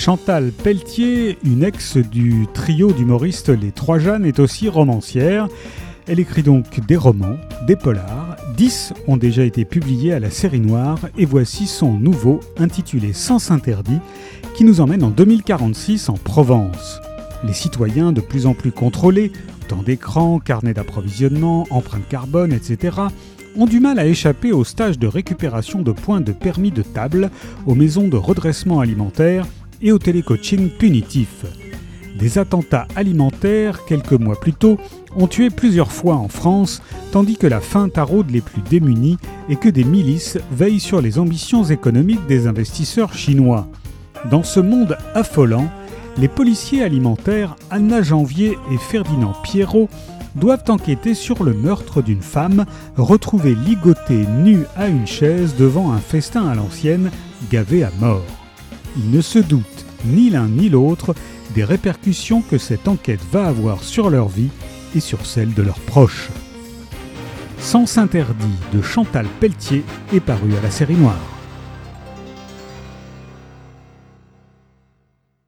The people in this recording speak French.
Chantal Pelletier, une ex du trio d'humoristes Les Trois Jeannes, est aussi romancière. Elle écrit donc des romans, des polars. Dix ont déjà été publiés à la série noire et voici son nouveau intitulé Sens interdit qui nous emmène en 2046 en Provence. Les citoyens de plus en plus contrôlés, temps d'écran, carnet d'approvisionnement, empreinte carbone, etc., ont du mal à échapper aux stages de récupération de points de permis de table, aux maisons de redressement alimentaire et au télécoaching punitif. Des attentats alimentaires, quelques mois plus tôt, ont tué plusieurs fois en France, tandis que la faim taraude les plus démunis et que des milices veillent sur les ambitions économiques des investisseurs chinois. Dans ce monde affolant, les policiers alimentaires Anna Janvier et Ferdinand Pierrot doivent enquêter sur le meurtre d'une femme retrouvée ligotée nue à une chaise devant un festin à l'ancienne, gavé à mort. Ils ne se doutent, ni l'un ni l'autre, des répercussions que cette enquête va avoir sur leur vie et sur celle de leurs proches. Sens interdit de Chantal Pelletier est paru à la série noire.